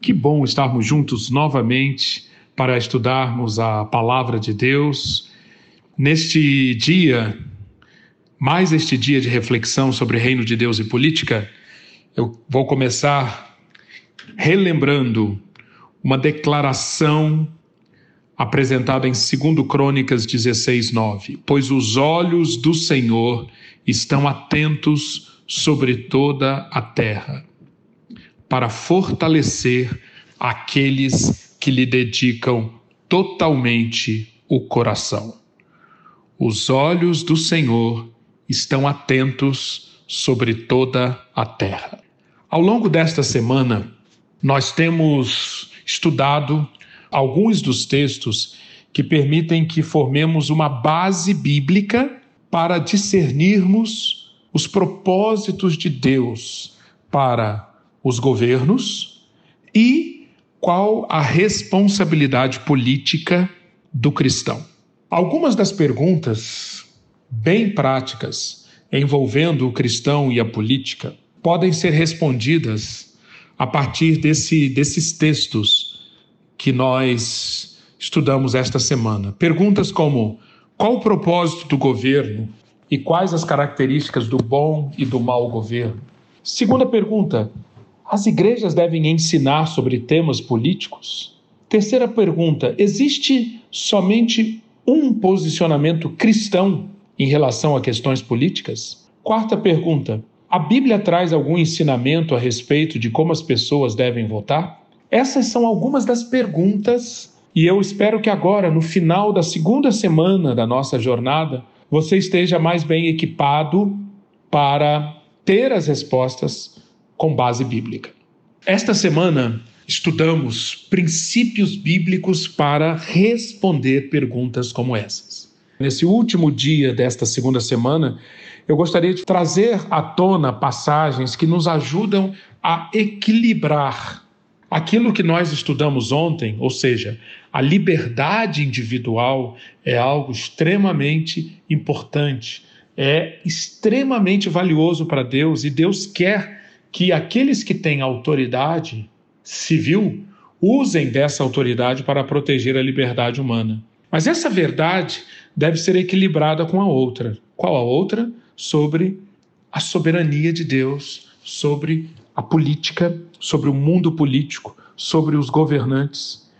Que bom estarmos juntos novamente para estudarmos a palavra de Deus. Neste dia, mais este dia de reflexão sobre reino de Deus e política, eu vou começar relembrando uma declaração apresentada em 2 Crônicas 16, 9. Pois os olhos do Senhor estão atentos sobre toda a terra, para fortalecer aqueles que lhe dedicam totalmente o coração. Os olhos do Senhor estão atentos sobre toda a terra. Ao longo desta semana, nós temos estudado alguns dos textos que permitem que formemos uma base bíblica para discernirmos os propósitos de Deus para os governos e qual a responsabilidade política do cristão. Algumas das perguntas bem práticas envolvendo o cristão e a política podem ser respondidas a partir desse, desses textos que nós estudamos esta semana. Perguntas como: qual o propósito do governo e quais as características do bom e do mau governo? Segunda pergunta: as igrejas devem ensinar sobre temas políticos? Terceira pergunta: existe somente um posicionamento cristão em relação a questões políticas? Quarta pergunta: a Bíblia traz algum ensinamento a respeito de como as pessoas devem votar? Essas são algumas das perguntas e eu espero que agora, no final da segunda semana da nossa jornada, você esteja mais bem equipado para ter as respostas com base bíblica. Esta semana estudamos princípios bíblicos para responder perguntas como essas. Nesse último dia desta segunda semana, eu gostaria de trazer à tona passagens que nos ajudam a equilibrar aquilo que nós estudamos ontem, ou seja, a liberdade individual é algo extremamente importante, é extremamente valioso para Deus e Deus quer que aqueles que têm autoridade civil usem dessa autoridade para proteger a liberdade humana. Mas essa verdade deve ser equilibrada com a outra. Qual a outra? Sobre a soberania de Deus, sobre a política, sobre o mundo político, sobre os governantes.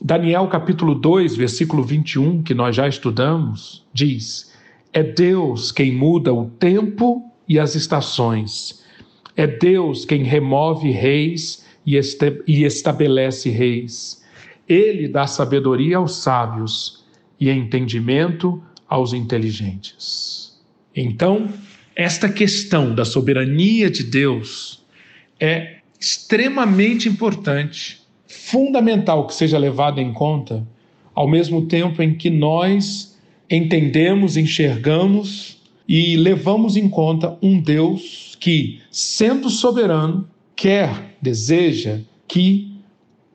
Daniel capítulo 2, versículo 21, que nós já estudamos, diz: É Deus quem muda o tempo e as estações. É Deus quem remove reis e, estabelece reis. Ele dá sabedoria aos sábios e entendimento aos inteligentes. Então, esta questão da soberania de Deus é extremamente importante fundamental que seja levado em conta, ao mesmo tempo em que nós entendemos, enxergamos e levamos em conta um Deus que, sendo soberano, quer, deseja que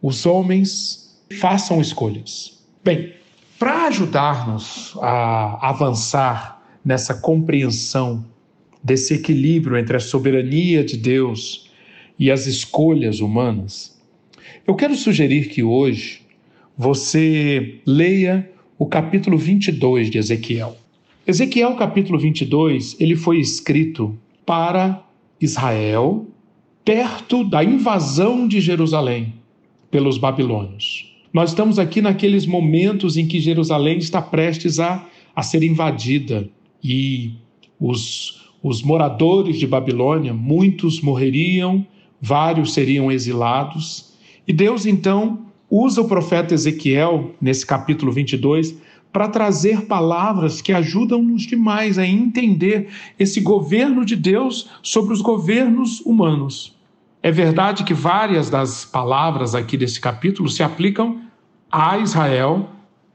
os homens façam escolhas. Bem, para ajudar-nos a avançar nessa compreensão desse equilíbrio entre a soberania de Deus e as escolhas humanas, eu quero sugerir que hoje você leia o capítulo 22 de Ezequiel. Ezequiel capítulo 22, ele foi escrito para Israel perto da invasão de Jerusalém pelos babilônios. Nós estamos aqui naqueles momentos em que Jerusalém está prestes a, a ser invadida e os, os moradores de Babilônia, muitos morreriam, vários seriam exilados e Deus então usa o profeta Ezequiel, nesse capítulo 22, para trazer palavras que ajudam-nos demais a entender esse governo de Deus sobre os governos humanos. É verdade que várias das palavras aqui desse capítulo se aplicam a Israel,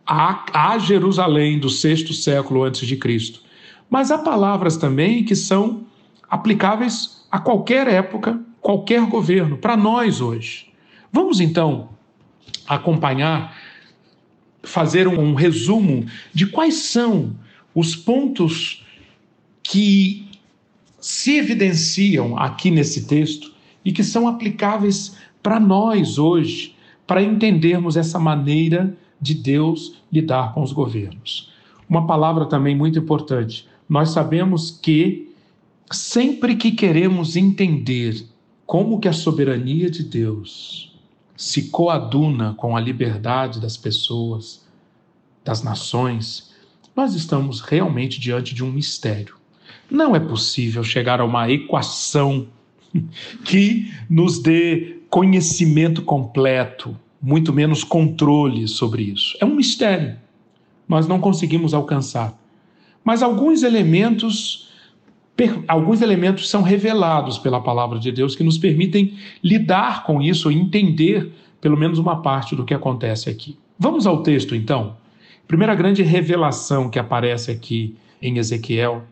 a, a Jerusalém do sexto século antes de Cristo. Mas há palavras também que são aplicáveis a qualquer época, qualquer governo, para nós hoje. Vamos então acompanhar, fazer um resumo de quais são os pontos que se evidenciam aqui nesse texto e que são aplicáveis para nós hoje, para entendermos essa maneira de Deus lidar com os governos. Uma palavra também muito importante. Nós sabemos que sempre que queremos entender como que a soberania de Deus se coaduna com a liberdade das pessoas, das nações, nós estamos realmente diante de um mistério. Não é possível chegar a uma equação que nos dê conhecimento completo, muito menos controle sobre isso. É um mistério. Nós não conseguimos alcançar. Mas alguns elementos alguns elementos são revelados pela palavra de Deus que nos permitem lidar com isso entender pelo menos uma parte do que acontece aqui. Vamos ao texto então. Primeira grande revelação que aparece aqui em Ezequiel: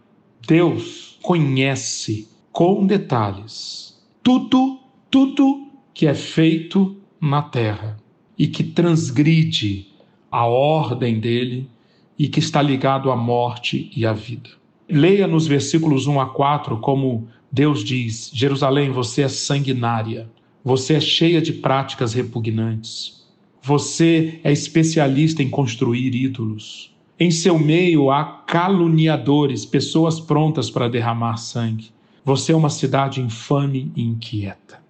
Deus conhece com detalhes tudo, tudo que é feito na terra e que transgride a ordem dele e que está ligado à morte e à vida. Leia nos versículos 1 a 4 como Deus diz: Jerusalém, você é sanguinária, você é cheia de práticas repugnantes, você é especialista em construir ídolos. Em seu meio há caluniadores, pessoas prontas para derramar sangue. Você é uma cidade infame e inquieta.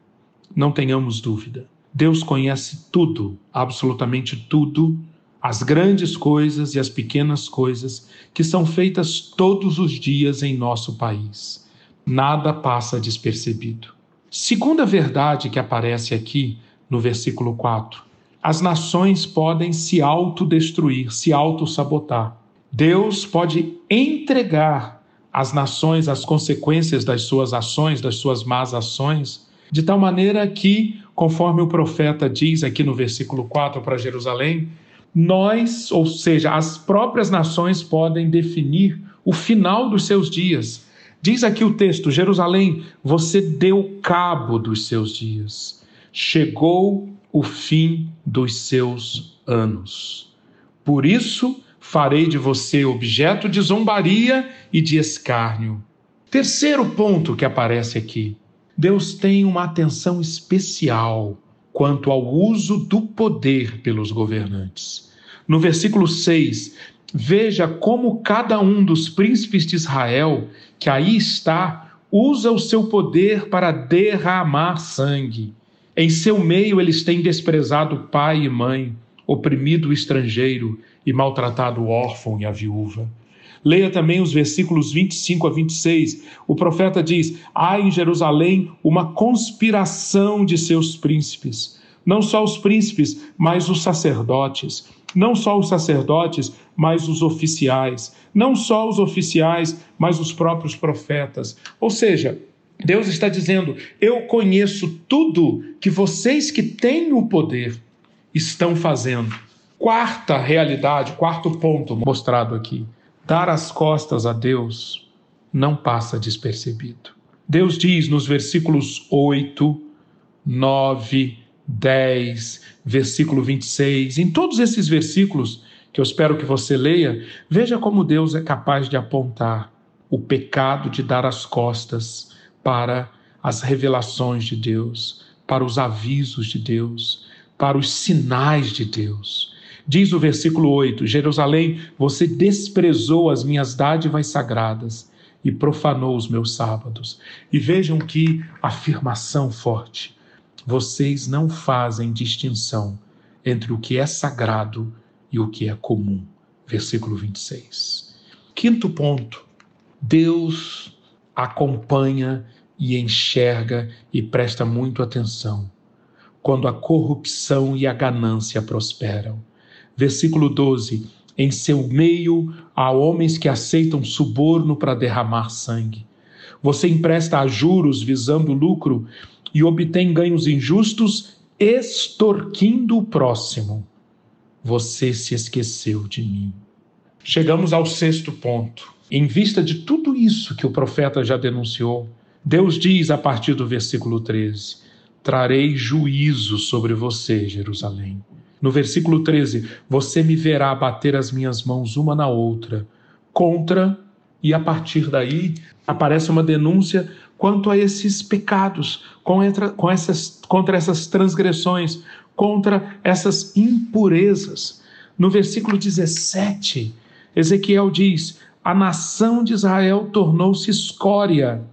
Não tenhamos dúvida. Deus conhece tudo, absolutamente tudo, as grandes coisas e as pequenas coisas que são feitas todos os dias em nosso país. Nada passa despercebido. Segunda verdade que aparece aqui no versículo 4: as nações podem se autodestruir, se autossabotar. Deus pode entregar às nações as consequências das suas ações, das suas más ações, de tal maneira que, conforme o profeta diz aqui no versículo 4 para Jerusalém, nós, ou seja, as próprias nações podem definir o final dos seus dias. Diz aqui o texto: Jerusalém, você deu cabo dos seus dias. Chegou o fim dos seus anos. Por isso, farei de você objeto de zombaria e de escárnio. Terceiro ponto que aparece aqui: Deus tem uma atenção especial quanto ao uso do poder pelos governantes. No versículo 6, veja como cada um dos príncipes de Israel, que aí está, usa o seu poder para derramar sangue. Em seu meio eles têm desprezado pai e mãe, oprimido o estrangeiro e maltratado o órfão e a viúva. Leia também os versículos 25 a 26. O profeta diz: Há em Jerusalém uma conspiração de seus príncipes. Não só os príncipes, mas os sacerdotes não só os sacerdotes, mas os oficiais, não só os oficiais, mas os próprios profetas. Ou seja, Deus está dizendo: Eu conheço tudo que vocês que têm o poder estão fazendo. Quarta realidade, quarto ponto mostrado aqui: dar as costas a Deus não passa despercebido. Deus diz nos versículos 8, 9, 10, versículo 26, em todos esses versículos que eu espero que você leia, veja como Deus é capaz de apontar o pecado de dar as costas para as revelações de Deus, para os avisos de Deus, para os sinais de Deus. Diz o versículo 8: Jerusalém, você desprezou as minhas dádivas sagradas e profanou os meus sábados. E vejam que afirmação forte vocês não fazem distinção entre o que é sagrado e o que é comum. Versículo 26. Quinto ponto: Deus acompanha e enxerga e presta muito atenção quando a corrupção e a ganância prosperam. Versículo 12: Em seu meio há homens que aceitam suborno para derramar sangue. Você empresta a juros visando lucro e obtém ganhos injustos, extorquindo o próximo. Você se esqueceu de mim. Chegamos ao sexto ponto. Em vista de tudo isso que o profeta já denunciou, Deus diz a partir do versículo 13: Trarei juízo sobre você, Jerusalém. No versículo 13, você me verá bater as minhas mãos uma na outra, contra, e a partir daí aparece uma denúncia quanto a esses pecados, contra, com essas, contra essas transgressões, contra essas impurezas. No versículo 17, Ezequiel diz: A nação de Israel tornou-se escória,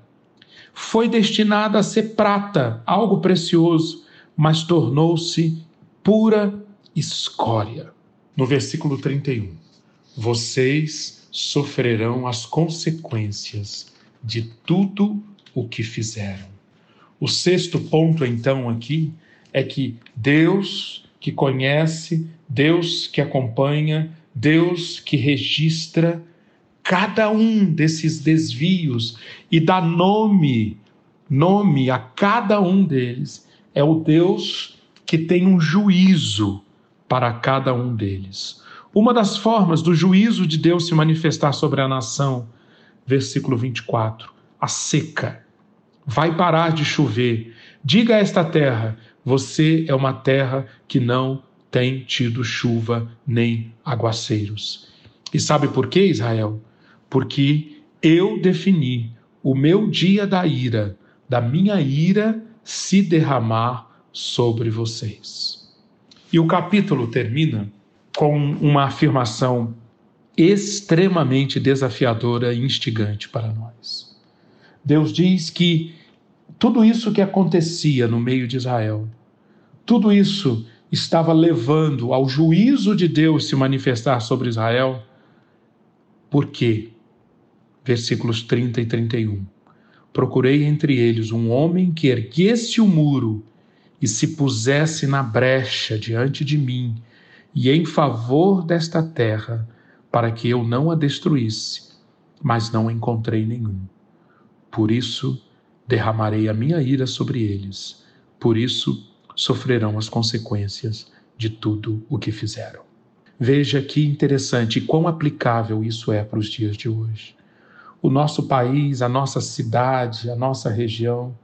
foi destinada a ser prata, algo precioso, mas tornou-se pura escória. No versículo 31, vocês sofrerão as consequências de tudo o que fizeram. O sexto ponto, então, aqui é que Deus que conhece, Deus que acompanha, Deus que registra cada um desses desvios e dá nome, nome a cada um deles, é o Deus que tem um juízo para cada um deles. Uma das formas do juízo de Deus se manifestar sobre a nação, versículo 24, a seca. Vai parar de chover. Diga a esta terra: você é uma terra que não tem tido chuva nem aguaceiros. E sabe por quê, Israel? Porque eu defini o meu dia da ira, da minha ira se derramar sobre vocês. E o capítulo termina com uma afirmação extremamente desafiadora e instigante para nós. Deus diz que tudo isso que acontecia no meio de Israel, tudo isso estava levando ao juízo de Deus se manifestar sobre Israel. Por quê? Versículos 30 e 31. Procurei entre eles um homem que erguesse o muro e se pusesse na brecha diante de mim e em favor desta terra, para que eu não a destruísse, mas não encontrei nenhum. Por isso, derramarei a minha ira sobre eles, por isso sofrerão as consequências de tudo o que fizeram. Veja que interessante e quão aplicável isso é para os dias de hoje. O nosso país, a nossa cidade, a nossa região,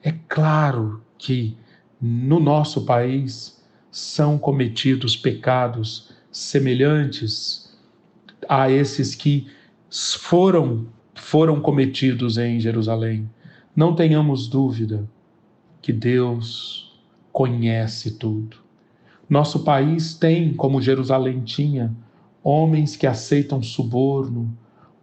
é claro que no nosso país são cometidos pecados semelhantes a esses que foram foram cometidos em Jerusalém. Não tenhamos dúvida que Deus conhece tudo. Nosso país tem, como Jerusalém tinha, homens que aceitam suborno,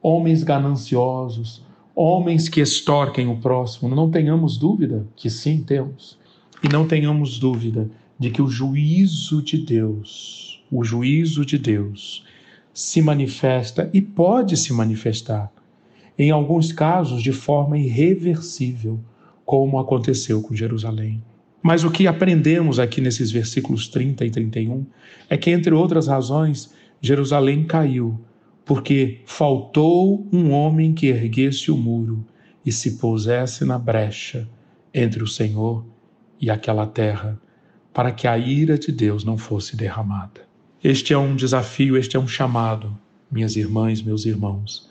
homens gananciosos, homens que extorquem o próximo. Não tenhamos dúvida que sim temos. E não tenhamos dúvida de que o juízo de Deus, o juízo de Deus, se manifesta e pode se manifestar em alguns casos de forma irreversível, como aconteceu com Jerusalém. Mas o que aprendemos aqui nesses versículos 30 e 31 é que, entre outras razões, Jerusalém caiu, porque faltou um homem que erguesse o muro e se pusesse na brecha entre o Senhor e aquela terra, para que a ira de Deus não fosse derramada. Este é um desafio, este é um chamado, minhas irmãs, meus irmãos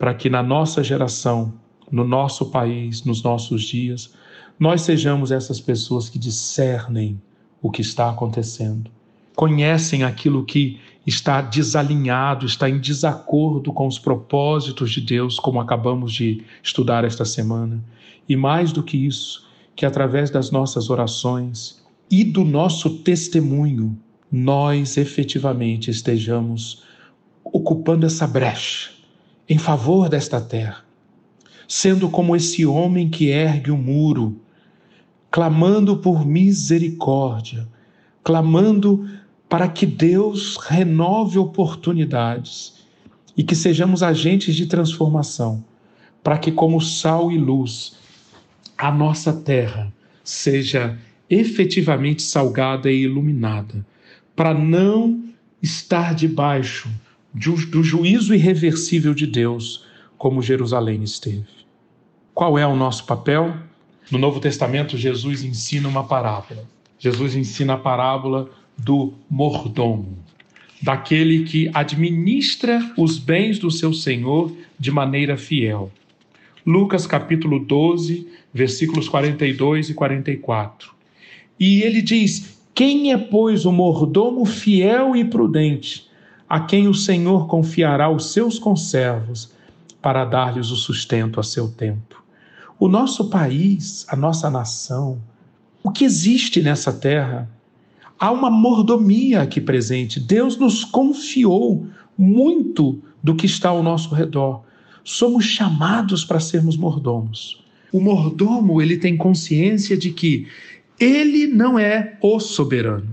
para que na nossa geração, no nosso país, nos nossos dias, nós sejamos essas pessoas que discernem o que está acontecendo, conhecem aquilo que está desalinhado, está em desacordo com os propósitos de Deus, como acabamos de estudar esta semana. E mais do que isso, que através das nossas orações e do nosso testemunho, nós efetivamente estejamos ocupando essa brecha em favor desta terra, sendo como esse homem que ergue o um muro, clamando por misericórdia, clamando para que Deus renove oportunidades e que sejamos agentes de transformação, para que, como sal e luz, a nossa terra seja efetivamente salgada e iluminada, para não estar debaixo do juízo irreversível de Deus, como Jerusalém esteve. Qual é o nosso papel? No Novo Testamento, Jesus ensina uma parábola. Jesus ensina a parábola do mordomo, daquele que administra os bens do seu senhor de maneira fiel. Lucas capítulo 12, versículos 42 e 44. E ele diz: Quem é, pois, o mordomo fiel e prudente? A quem o Senhor confiará os seus conservos para dar-lhes o sustento a seu tempo. o nosso país, a nossa nação, o que existe nessa terra. Há uma mordomia aqui presente. Deus nos confiou muito do que está ao nosso redor. Somos chamados para sermos mordomos. O mordomo, ele tem consciência de que ele não é o soberano.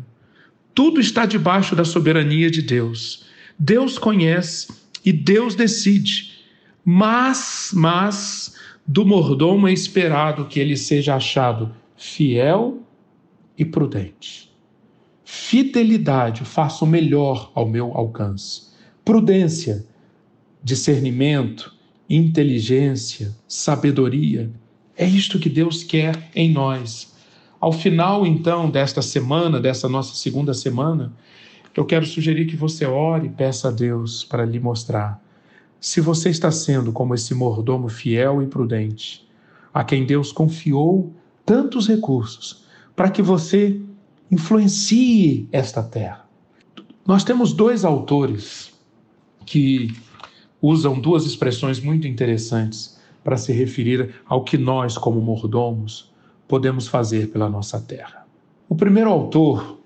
Tudo está debaixo da soberania de Deus. Deus conhece e Deus decide. Mas, mas do mordomo é esperado que ele seja achado fiel e prudente. Fidelidade, faça o melhor ao meu alcance. Prudência, discernimento, inteligência, sabedoria. É isto que Deus quer em nós. Ao final, então, desta semana, dessa nossa segunda semana, eu quero sugerir que você ore e peça a Deus para lhe mostrar se você está sendo como esse mordomo fiel e prudente, a quem Deus confiou tantos recursos para que você influencie esta terra. Nós temos dois autores que usam duas expressões muito interessantes para se referir ao que nós, como mordomos, podemos fazer pela nossa terra. O primeiro autor,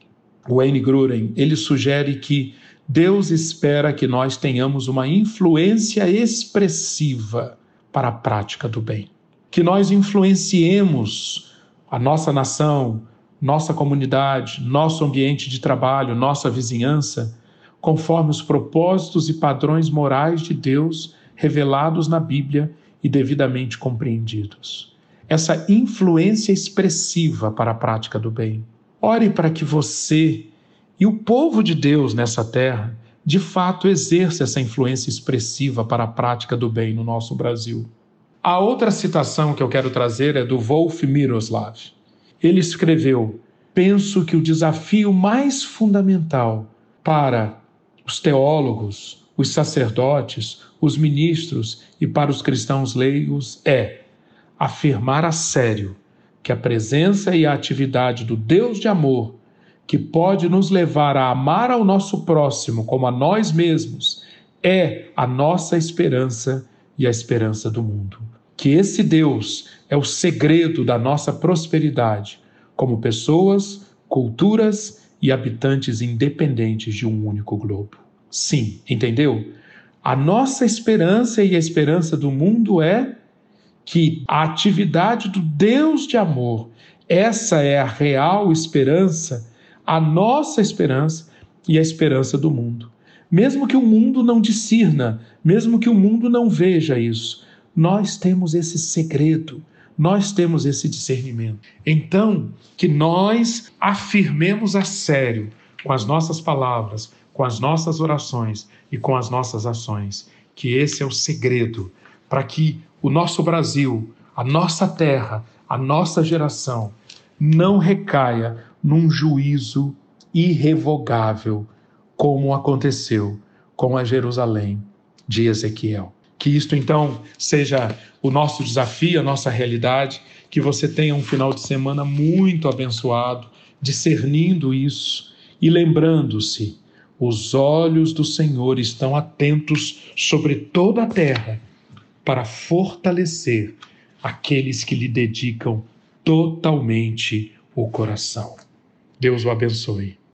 Wayne Gruden, ele sugere que Deus espera que nós tenhamos uma influência expressiva para a prática do bem. Que nós influenciemos a nossa nação, nossa comunidade, nosso ambiente de trabalho, nossa vizinhança, conforme os propósitos e padrões morais de Deus revelados na Bíblia e devidamente compreendidos. Essa influência expressiva para a prática do bem. Ore para que você e o povo de Deus nessa terra, de fato, exerça essa influência expressiva para a prática do bem no nosso Brasil. A outra citação que eu quero trazer é do Wolf Miroslav. Ele escreveu: Penso que o desafio mais fundamental para os teólogos, os sacerdotes, os ministros e para os cristãos leigos é afirmar a sério que a presença e a atividade do Deus de amor que pode nos levar a amar ao nosso próximo como a nós mesmos, é a nossa esperança e a esperança do mundo. Que esse Deus é o segredo da nossa prosperidade, como pessoas, culturas e habitantes independentes de um único globo. Sim, entendeu? A nossa esperança e a esperança do mundo é que a atividade do Deus de amor, essa é a real esperança a nossa esperança e a esperança do mundo. Mesmo que o mundo não discirna, mesmo que o mundo não veja isso, nós temos esse segredo, nós temos esse discernimento. Então, que nós afirmemos a sério, com as nossas palavras, com as nossas orações e com as nossas ações, que esse é o segredo para que o nosso Brasil, a nossa terra, a nossa geração não recaia num juízo irrevogável, como aconteceu com a Jerusalém de Ezequiel. Que isto então seja o nosso desafio, a nossa realidade, que você tenha um final de semana muito abençoado, discernindo isso e lembrando-se: os olhos do Senhor estão atentos sobre toda a terra para fortalecer aqueles que lhe dedicam totalmente o coração. Deus o abençoe.